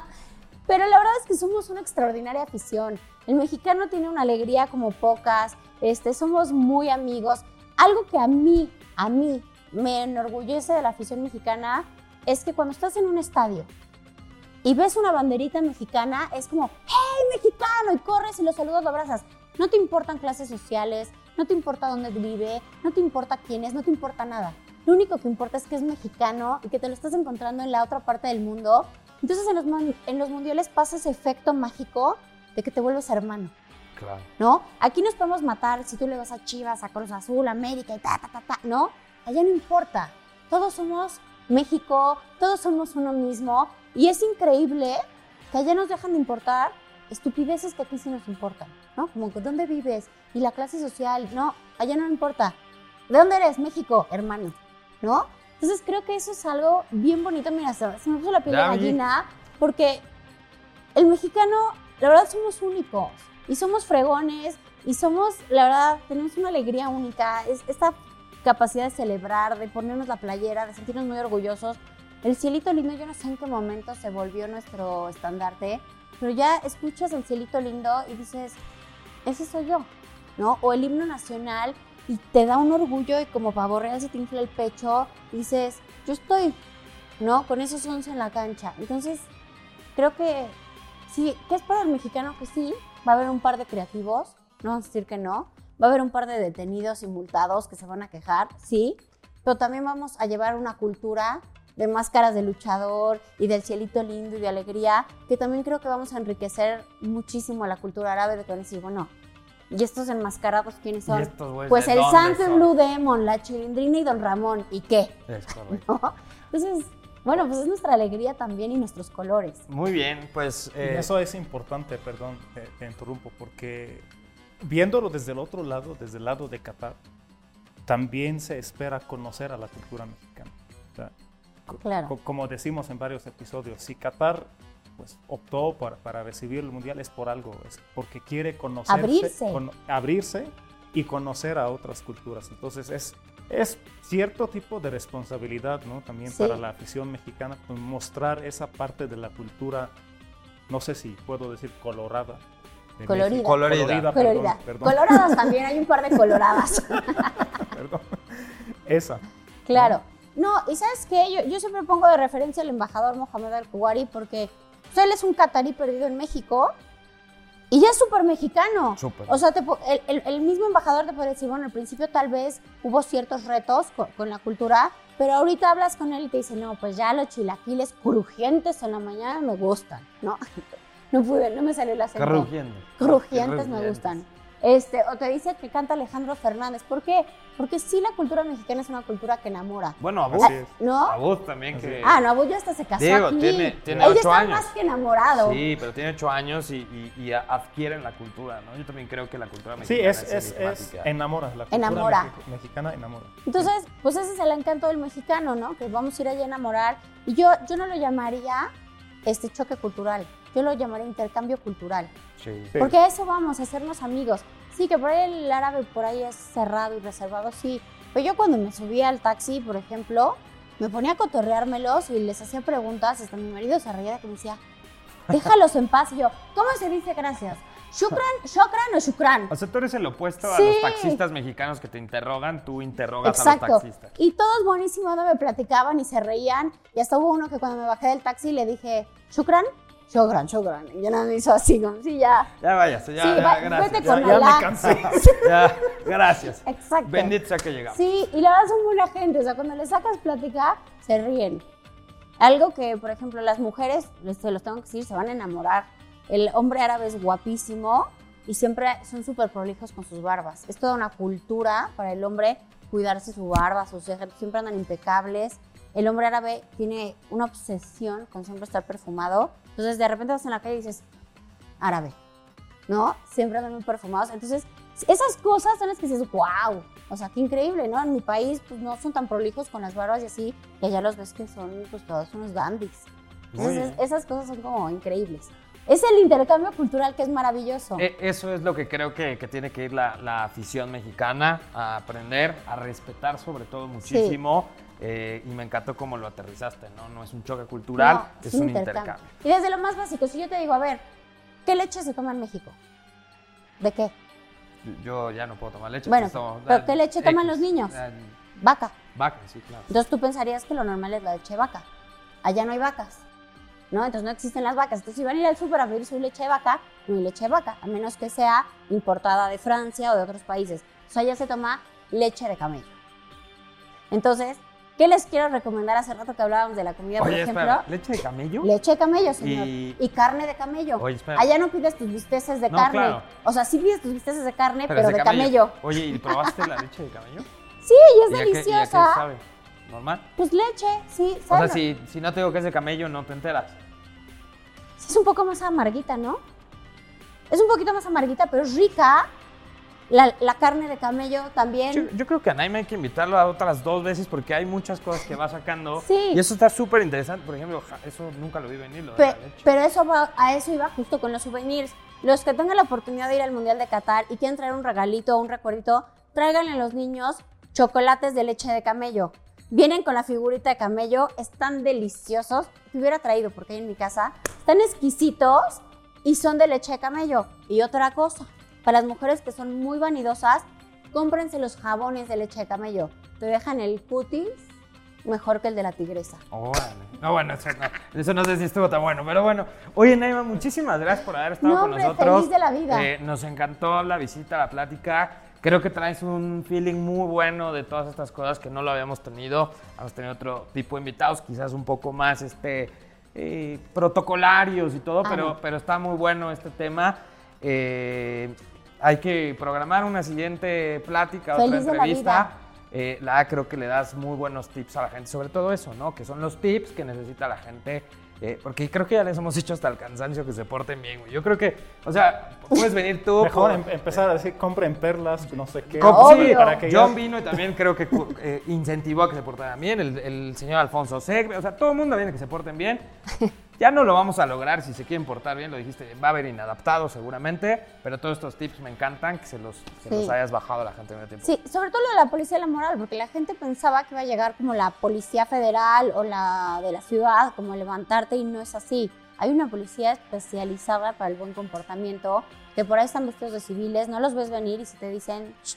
Pero la verdad es que somos una extraordinaria afición. El mexicano tiene una alegría como pocas. Este, somos muy amigos. Algo que a mí, a mí, me enorgullece de la afición mexicana es que cuando estás en un estadio y ves una banderita mexicana, es como, ¡Hey, mexicano! Y corres y lo saludas, lo abrazas. No te importan clases sociales, no te importa dónde vive, no te importa quién es, no te importa nada. Lo único que importa es que es mexicano y que te lo estás encontrando en la otra parte del mundo. Entonces en los, en los mundiales pasa ese efecto mágico de que te vuelves hermano. Claro. ¿no? Aquí nos podemos matar si tú le vas a Chivas, a Cruz Azul, América y ta, ta, ta, ta, ¿no? Allá no importa. Todos somos México, todos somos uno mismo y es increíble que allá nos dejan de importar estupideces que aquí sí nos importan, ¿no? Como dónde vives y la clase social, no, allá no importa. ¿De dónde eres? México, hermano, ¿no? Entonces creo que eso es algo bien bonito. Mira, se me puso la piel de gallina porque el mexicano, la verdad, somos únicos y somos fregones y somos, la verdad, tenemos una alegría única. Es esta capacidad de celebrar, de ponernos la playera, de sentirnos muy orgullosos. El cielito lindo, yo no sé en qué momento se volvió nuestro estandarte, pero ya escuchas el cielito lindo y dices, ese soy yo, ¿no? O el himno nacional y te da un orgullo y como pavo real se te infla el pecho dices, yo estoy, ¿no? Con esos 11 en la cancha. Entonces, creo que sí, ¿qué es para el mexicano? Que sí, va a haber un par de creativos, no vamos a decir que no, va a haber un par de detenidos y multados que se van a quejar, sí, pero también vamos a llevar una cultura de máscaras de luchador y del cielito lindo y de alegría, que también creo que vamos a enriquecer muchísimo la cultura árabe de que van a decir, bueno, ¿y estos enmascarados quiénes son? estos pues el Santo? Blue Demon, la Chilindrina y Don Ramón, ¿y qué? Es correcto. ¿No? Entonces, bueno, pues es nuestra alegría también y nuestros colores. Muy bien, pues. Eh, eso es importante, perdón, te, te interrumpo, porque viéndolo desde el otro lado, desde el lado de Qatar, también se espera conocer a la cultura mexicana. O sea, Claro. co- como decimos en varios episodios, si Qatar pues, optó para, para recibir el Mundial es por algo, es porque quiere conocerse, Abrirse. cono- abrirse y conocer a otras culturas. Entonces es, es cierto tipo de responsabilidad ¿no? también Sí. para la afición mexicana pues, mostrar esa parte de la cultura, no sé si puedo decir colorada. de Colorida. México. Colorida. perdón, Colorida. perdón, Coloradas también, hay un par de coloradas. perdón. Esa. Claro. No, y ¿sabes qué? Yo, yo siempre pongo de referencia al embajador Mohamed Al-Kuwari porque pues, él es un catarí perdido en México y ya es súper mexicano. Súper. O sea, te el, el- el mismo embajador te puede decir, bueno, al principio tal vez hubo ciertos retos co- con, la cultura, pero ahorita hablas con él y te dice, no, pues ya los chilaquiles crujientes en la mañana me gustan, ¿no? No pude, no me salió el acento. Crujiendo. Crujientes me gustan. Este, o te dice que canta Alejandro Fernández. ¿Por qué? Porque sí la cultura mexicana es una cultura que enamora. Bueno. Así es. ¿No? Abud también que. Ah, no, Abud ya hasta se casó Digo, aquí. tiene- tiene Ella ocho está años. más que enamorado. Sí, pero tiene ocho años y, y- y a- adquieren la cultura, ¿no? Yo también creo que la cultura Sí, mexicana es, es, es enigmática. enamora. La cultura Enamora. mexi- mexicana enamora. Entonces, pues ese es el encanto del mexicano, ¿no? Que vamos a ir allá a enamorar. Y yo, yo no lo llamaría este choque cultural. Yo lo llamaría intercambio cultural. Sí. Sí. Porque a eso vamos, a hacernos amigos. Sí, que por ahí el árabe por ahí es cerrado y reservado, sí. Pero yo cuando me subía al taxi, por ejemplo, me ponía a cotorreármelos y les hacía preguntas. Hasta mi marido se reía de que me decía, déjalos en paz. Y yo, ¿cómo se dice gracias? ¿Shukran, shukran o shukran? O sea, tú eres el opuesto a Sí. los taxistas mexicanos que te interrogan, tú interrogas a Exacto. los taxistas. Y todos buenísimo, ¿no? me platicaban y se reían. Y hasta hubo uno que cuando me bajé del taxi le dije, ¿shukran? Shukran, shukran. Y ya nada me hizo así, como, sí, ya. Ya váyase, ya, Sí, ya, va- gracias. vete Ya, con ya Alá. me cansé. Ya, gracias. Exacto. Bendito sea que llegamos. Sí, y la verdad son buena gente. O sea, cuando les sacas plática, se ríen. Algo que, por ejemplo, las mujeres, se los tengo que decir, se van a enamorar. El hombre árabe es guapísimo y siempre son súper prolijos con sus barbas. Es toda una cultura para el hombre cuidarse su barba, sus cejas, siempre andan impecables. El hombre árabe tiene una obsesión con siempre estar perfumado. Entonces, de repente vas en la calle y dices, árabe, ¿no? Siempre andan muy perfumados. Entonces, esas cosas son las que dices, wow, o sea, qué increíble, ¿no? En mi país, pues no son tan prolijos con las barbas y así, y allá los ves que son, pues todos unos dandies. Muy Entonces, esas cosas son como increíbles. Es el intercambio cultural que es maravilloso. E- Eso es lo que creo que, que tiene que ir la, la afición mexicana a aprender, a respetar sobre todo muchísimo. Eh, y me encantó cómo lo aterrizaste, ¿no? No es un choque cultural, No, es, un intercambio. Y desde lo más básico, si yo te digo, a ver, ¿qué leche se toma en México? ¿De qué? Yo ya no puedo tomar leche. Bueno, tomo- ¿pero qué leche toman X. los niños? Ah, Vaca. Vaca, sí, claro. Entonces tú pensarías que lo normal es la leche de vaca. Allá no hay vacas, ¿no? Entonces no existen las vacas. Entonces si van a ir al súper a pedir su leche de vaca, no hay leche de vaca, a menos que sea importada de Francia o de otros países. O sea, allá se toma leche de camello. Entonces, ¿qué les quiero recomendar? Hace rato que hablábamos de la comida, por ejemplo. espera, ¿leche de camello? Leche de camello, señor. Y- Y, carne de camello. Oye, espera. Allá no pides tus bisteces de No, carne. claro. O sea, sí pides tus bisteces de carne, pero, de camello. Oye, ¿y probaste la leche de camello? Sí, y es ¿Y a qué- y a qué deliciosa. sabe? ¿Normal? Pues leche, sí, O sabe. sea, si, si no te digo que es de camello, no te enteras. Sí, es un poco más amarguita, ¿no? Es un poquito más amarguita, pero es rica. La, la carne de camello también. Yo, yo creo que a Naime hay que invitarlo a otras dos veces porque hay muchas cosas que va sacando. Sí. Y eso está súper interesante. Por ejemplo, eso nunca lo vi venir, lo Pe- pero eso va, a eso iba justo con los souvenirs. Los que tengan la oportunidad de ir al Mundial de Qatar y quieren traer un regalito o un recuerdito, tráiganle a los niños chocolates de leche de camello. Vienen con la figurita de camello, están deliciosos. Te hubiera traído porque hay en mi casa. Están exquisitos y son de leche de camello. Y otra cosa, para las mujeres que son muy vanidosas, cómprense los jabones de leche de camello. Te dejan el cutis mejor que el de la tigresa. Órale. No, bueno, eso no, eso no sé si estuvo tan bueno, pero bueno. Oye, Naima, muchísimas gracias por haber estado No, con hombre, nosotros. feliz de la vida. Eh, nos encantó la visita, la plática. Creo que traes un feeling muy bueno de todas estas cosas que no lo habíamos tenido. Hemos tenido otro tipo de invitados, quizás un poco más este, eh, protocolarios y todo, Ah, pero, pero está muy bueno este tema. Eh, hay que programar una siguiente plática, otra Feliz de la entrevista. vida. Eh, la creo que le das muy buenos tips a la gente, sobre todo eso, ¿no? Que son los tips que necesita la gente. eh, porque creo que ya les hemos dicho hasta el cansancio que se porten bien, güey. Yo creo que, o sea, puedes venir tú. Mejor con- em- empezar a decir, compren perlas, no sé qué. sí, para que ya- John vino y también creo que eh, incentivó a que se portaran bien. El, el señor Alfonso Segre, o sea, todo el mundo viene que se porten bien. Ya no lo vamos a lograr si se quieren portar bien, lo dijiste, va a haber inadaptados seguramente, pero todos estos tips me encantan, que se los, se Sí. los hayas bajado a la gente en el tiempo. Sí, sobre todo lo de la policía de la moral, porque la gente pensaba que iba a llegar como la policía federal o la de la ciudad, como levantarte y no es así. Hay una policía especializada para el buen comportamiento, que por ahí están vestidos de civiles, no los ves venir y si te dicen, "Shh,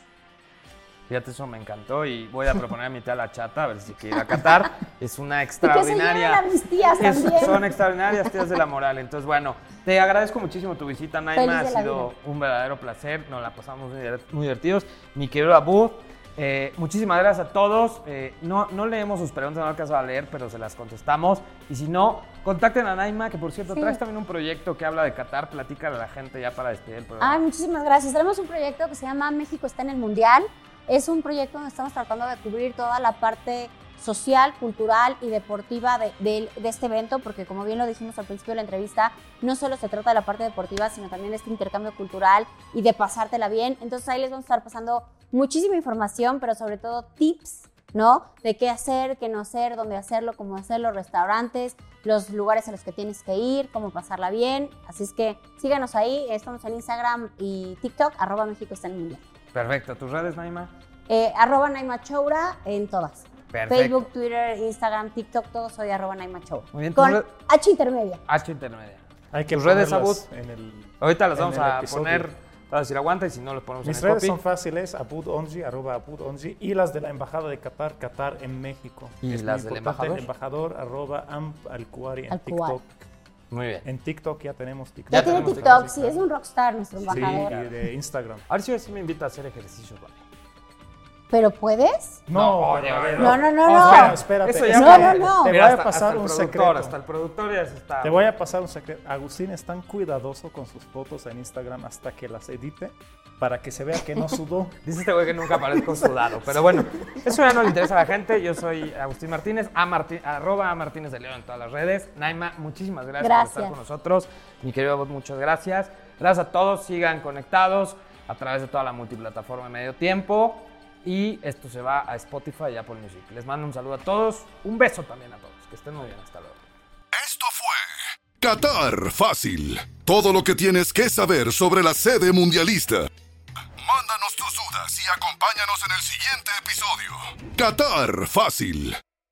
Fíjate, eso me encantó y voy a proponer a mi tía la chata, a ver si quiere ir a Qatar. Es una y que se extraordinaria. mis tías Es- también. son extraordinarias tías de la moral. Entonces, bueno, te agradezco muchísimo tu visita, Naima. Ha sido vida. un verdadero placer. Nos la pasamos muy, diver- muy divertidos. Mi querido Abu, eh, muchísimas gracias a todos. Eh, no, no leemos sus preguntas, no alcanzo a leer, pero se las contestamos. Y si no, contacten a Naima, que por cierto, Sí. traes también un proyecto que habla de Qatar. Platícale a la gente ya para despedir el programa. Ay, muchísimas gracias. Tenemos un proyecto que se llama México está en el Mundial. Es un proyecto donde estamos tratando de cubrir toda la parte social, cultural y deportiva de, este evento, porque como bien lo dijimos al principio de la entrevista, no solo se trata de la parte deportiva, sino también de este intercambio cultural y de pasártela bien. Entonces ahí les vamos a estar pasando muchísima información, pero sobre todo tips, ¿no? De qué hacer, qué no hacer, dónde hacerlo, cómo hacerlo, restaurantes, los lugares a los que tienes que ir, cómo pasarla bien. Así es que síganos ahí, estamos en Instagram y TikTok, arroba México está en el. Perfecto. ¿Tus redes, Naima? Eh, arroba Naima Choura en todas. Perfecto. Facebook, Twitter, Instagram, TikTok, todo soy arroba Naima Choura. Muy bien, Con H intermedia. H intermedia. Hay que Tus redes, ponerlas Abud. en el... Ahorita las vamos a episodio. poner, a decir aguanta y si no los ponemos Mis en el redes copy. son fáciles, abudonji, arroba abudonji, y las de la Embajada de Qatar, Qatar en México. ¿Y Es las del embajador? embajador, arroba amp al-Kuwari en. TikTok. Muy bien. En TikTok ya tenemos TikTok. Ya, Ya tiene TikTok, TikTok, sí, es un rockstar nuestro Sí, embajador. y de Instagram. A ver si sí me invita a hacer ejercicios, vale. ¿Pero puedes? No, ver, No, no, no, Oh, no. espera, espérate. Eso ya No, no, no. Te Mira, voy a hasta- pasar un productor, secreto. Hasta el productor ya se está. Te voy a pasar un secreto. Agustín es tan cuidadoso con sus fotos en Instagram hasta que las edite para que se vea que no sudó. Dice este güey que nunca aparezco sudado. Pero bueno, eso ya no le interesa a la gente. Yo soy Agustín Martínez, a Marti- arroba a Martínez de León en todas las redes. Naima, muchísimas gracias, por estar con nosotros. Mi querido Bot, muchas gracias. Gracias a todos. Sigan conectados a través de toda la multiplataforma de Medio Tiempo. Y esto se va a Spotify y Apple Music. Les mando un saludo a todos. Un beso también a todos. Que estén muy bien. Hasta luego. Esto fue Qatar Fácil. Todo lo que tienes que saber sobre la sede mundialista. Mándanos tus dudas y acompáñanos en el siguiente episodio. Qatar Fácil.